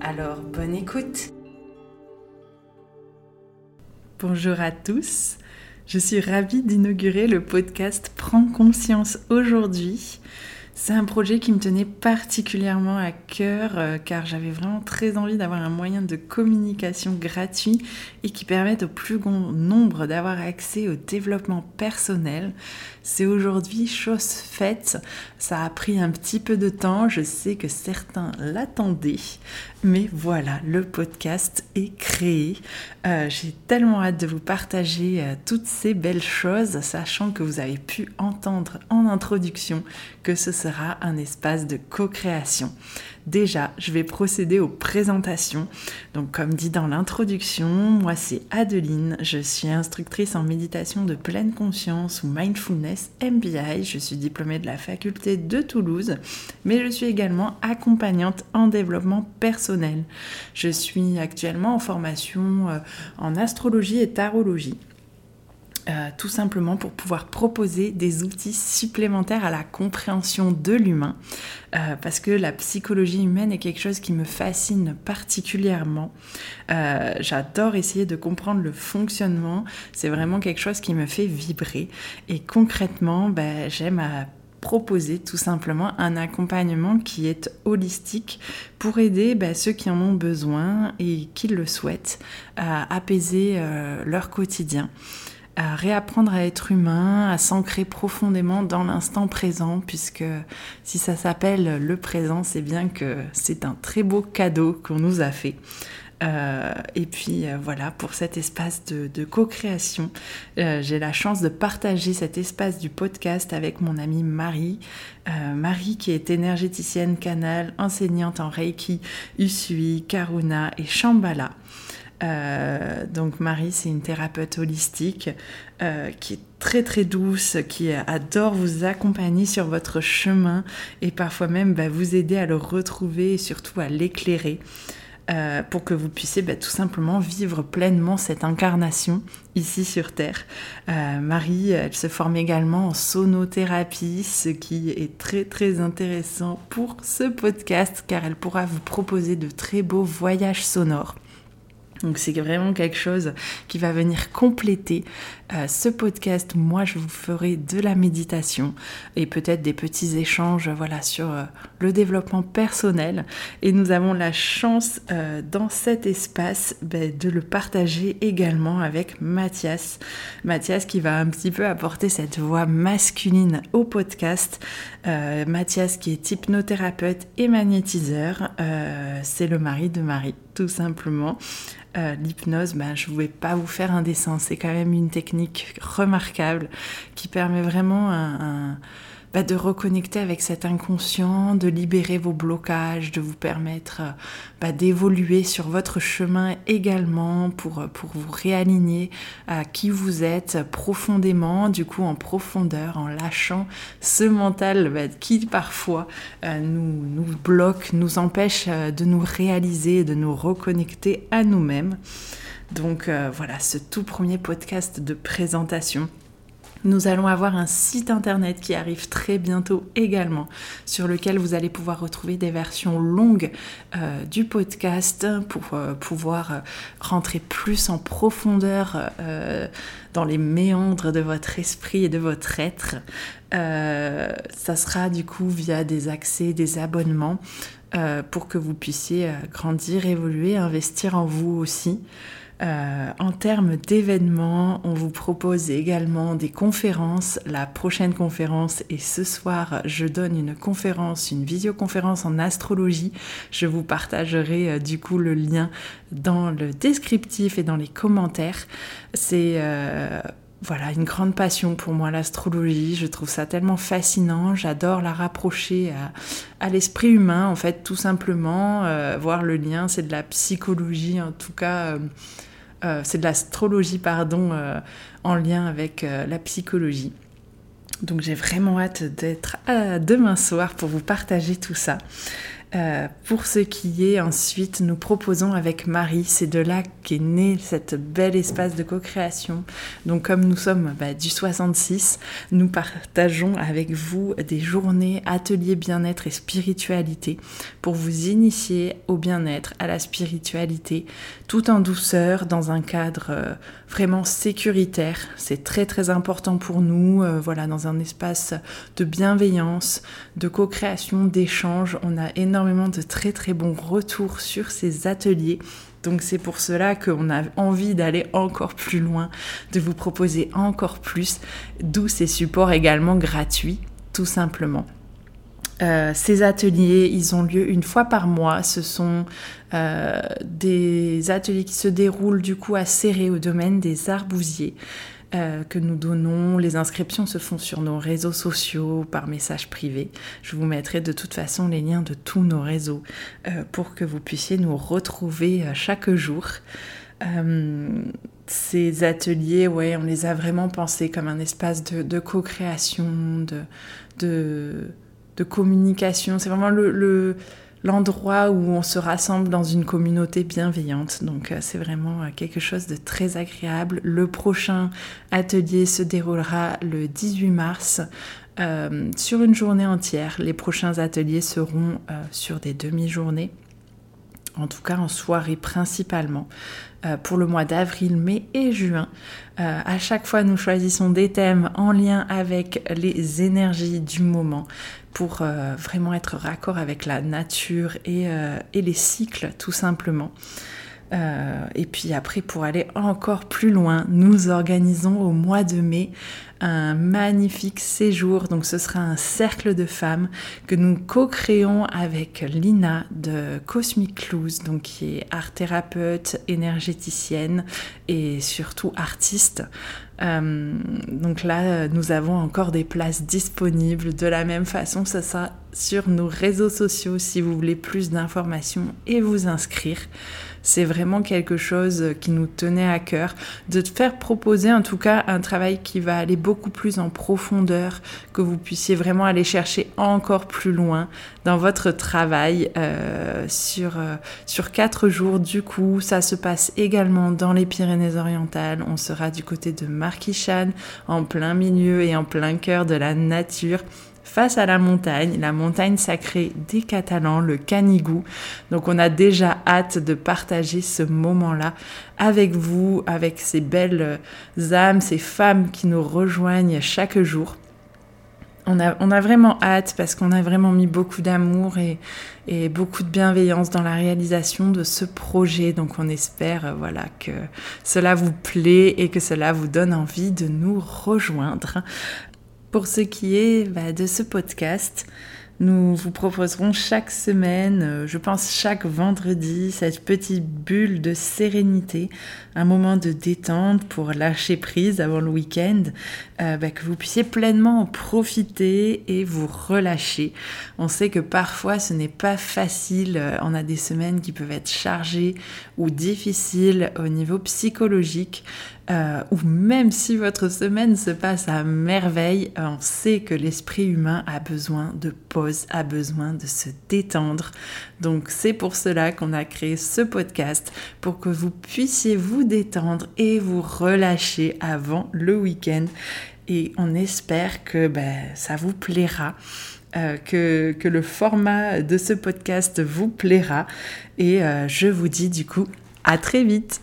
Alors, bonne écoute Bonjour à tous, je suis ravie d'inaugurer le podcast Prends conscience aujourd'hui. C'est un projet qui me tenait particulièrement à cœur euh, car j'avais vraiment très envie d'avoir un moyen de communication gratuit et qui permette au plus grand nombre d'avoir accès au développement personnel. C'est aujourd'hui chose faite. Ça a pris un petit peu de temps. Je sais que certains l'attendaient. Mais voilà, le podcast est créé. Euh, j'ai tellement hâte de vous partager euh, toutes ces belles choses, sachant que vous avez pu entendre en introduction que ce sera un espace de co-création. Déjà, je vais procéder aux présentations. Donc comme dit dans l'introduction, moi c'est Adeline, je suis instructrice en méditation de pleine conscience ou mindfulness MBI, je suis diplômée de la faculté de Toulouse, mais je suis également accompagnante en développement personnel. Je suis actuellement en formation euh, en astrologie et tarologie. Euh, tout simplement pour pouvoir proposer des outils supplémentaires à la compréhension de l'humain, euh, parce que la psychologie humaine est quelque chose qui me fascine particulièrement. Euh, j'adore essayer de comprendre le fonctionnement, c'est vraiment quelque chose qui me fait vibrer, et concrètement, ben, j'aime à proposer tout simplement un accompagnement qui est holistique pour aider ben, ceux qui en ont besoin et qui le souhaitent à apaiser leur quotidien à réapprendre à être humain, à s'ancrer profondément dans l'instant présent, puisque si ça s'appelle le présent, c'est bien que c'est un très beau cadeau qu'on nous a fait. Euh, et puis euh, voilà, pour cet espace de, co-création, euh, j'ai la chance de partager cet espace du podcast avec mon amie Marie. Marie qui est énergéticienne canal, enseignante en Reiki, Usui, Karuna et Shambhala. Euh, donc Marie, c'est une thérapeute holistique euh, qui est très très douce, qui adore vous accompagner sur votre chemin et parfois même bah, vous aider à le retrouver et surtout à l'éclairer. Euh, pour que vous puissiez bah, tout simplement vivre pleinement cette incarnation ici sur Terre. Marie, elle se forme également en sonothérapie, ce qui est très très intéressant pour ce podcast car elle pourra vous proposer de très beaux voyages sonores. Donc c'est vraiment quelque chose qui va venir compléter ce podcast. Moi, je vous ferai de la méditation et peut-être des petits échanges voilà, sur euh, le développement personnel. Et nous avons la chance euh, dans cet espace ben, de le partager également avec Mathias. Mathias qui va un petit peu apporter cette voix masculine au podcast. Mathias qui est hypnothérapeute et magnétiseur. c'est le mari de Marie, tout simplement. Euh, l'hypnose, ben, je ne vais pas vous faire un dessin. C'est quand même une technique remarquable qui permet vraiment un bah, de reconnecter avec cet inconscient, de libérer vos blocages, de vous permettre euh, bah, d'évoluer sur votre chemin également pour, euh, pour vous réaligner à qui vous êtes profondément, du coup en profondeur, en lâchant ce mental bah, qui parfois euh, nous bloque, nous empêche de nous réaliser, de nous reconnecter à nous-mêmes. Donc voilà, ce tout premier podcast de présentation nous allons avoir un site internet qui arrive très bientôt également, sur lequel vous allez pouvoir retrouver des versions longues euh, du podcast pour euh, pouvoir euh, rentrer plus en profondeur dans les méandres de votre esprit et de votre être. ça sera du coup via des accès, des abonnements, pour que vous puissiez grandir, évoluer, investir en vous aussi. Euh, en termes d'événements, on vous propose également des conférences. La prochaine conférence est ce soir. Je donne une conférence, une visioconférence en astrologie. Je vous partagerai euh, du coup le lien dans le descriptif et dans les commentaires. C'est euh, voilà, une grande passion pour moi, l'astrologie. Je trouve ça tellement fascinant. J'adore la rapprocher à, l'esprit humain, en fait, tout simplement. Voir le lien, c'est de la psychologie, en tout cas, euh, euh, c'est de l'astrologie, pardon, en lien avec la psychologie. Donc j'ai vraiment hâte d'être demain soir pour vous partager tout ça. Euh, pour ce qui est ensuite, nous proposons avec Marie, c'est de là qu'est né cet bel espace de co-création. Donc comme nous sommes bah, du 66, nous partageons avec vous des journées ateliers bien-être et spiritualité pour vous initier au bien-être, à la spiritualité, tout en douceur, dans un cadre euh, vraiment sécuritaire. C'est très très important pour nous, euh, voilà, dans un espace de bienveillance, de co-création, d'échange. On a énormément de très très bons retours sur ces ateliers. Donc c'est pour cela qu'on a envie d'aller encore plus loin, de vous proposer encore plus, d'où ces supports également gratuits, tout simplement. Euh, ces ateliers, ils ont lieu une fois par mois. Ce sont euh, des ateliers qui se déroulent du coup à Serré au domaine des arbousiers. Euh, que nous donnons. Les inscriptions se font sur nos réseaux sociaux par message privé. Je vous mettrai de toute façon les liens de tous nos réseaux pour que vous puissiez nous retrouver chaque jour. ces ateliers, ouais, on les a vraiment pensés comme un espace de, co-création, de, communication. C'est vraiment le l'endroit où on se rassemble dans une communauté bienveillante. Donc euh, c'est vraiment euh, quelque chose de très agréable. Le prochain atelier se déroulera le 18 mars. Euh, sur une journée entière. Les prochains ateliers seront sur des demi-journées, en tout cas en soirée principalement, pour le mois d'avril, mai et juin. à chaque fois, nous choisissons des thèmes en lien avec les énergies du moment pour euh, vraiment être raccord avec la nature et, euh, les cycles tout simplement. Euh, et puis après, pour aller encore plus loin, nous organisons au mois de mai un magnifique séjour. Donc ce sera un cercle de femmes que nous co-créons avec Lina de Cosmic Clues, donc qui est art thérapeute, énergéticienne et surtout artiste. Euh, donc là, nous avons encore des places disponibles. De la même façon, ça sera sur nos réseaux sociaux si vous voulez plus d'informations et vous inscrire. C'est vraiment quelque chose qui nous tenait à cœur de te faire proposer en tout cas un travail qui va aller beaucoup plus en profondeur, que vous puissiez vraiment aller chercher encore plus loin dans votre travail euh, sur, euh, sur quatre jours. Du coup, ça se passe également dans les Pyrénées-Orientales. On sera du côté de Marquichan, en plein milieu et en plein cœur de la nature face à la montagne, la montagne sacrée des Catalans, le Canigou. Donc on a déjà hâte de partager ce moment-là avec vous, avec ces belles âmes, ces femmes qui nous rejoignent chaque jour. On a, vraiment hâte parce qu'on a vraiment mis beaucoup d'amour et, beaucoup de bienveillance dans la réalisation de ce projet. Donc on espère voilà que cela vous plaît et que cela vous donne envie de nous rejoindre. Pour ce qui est bah, de ce podcast, nous vous proposerons chaque semaine, euh, je pense chaque vendredi, cette petite bulle de sérénité, un moment de détente pour lâcher prise avant le week-end, euh, bah, que vous puissiez pleinement en profiter et vous relâcher. On sait que parfois ce n'est pas facile, euh, on a des semaines qui peuvent être chargées ou difficiles au niveau psychologique. Euh, ou même si votre semaine se passe à merveille, on sait que l'esprit humain a besoin de pause, a besoin de se détendre. Donc c'est pour cela qu'on a créé ce podcast, pour que vous puissiez vous détendre et vous relâcher avant le week-end. Et on espère que ben, ça vous plaira. Euh, que, que, le format de ce podcast vous plaira et euh, je vous dis du coup à très vite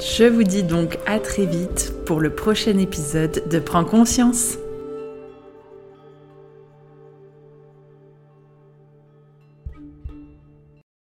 Je vous dis donc à très vite pour le prochain épisode de Prends conscience.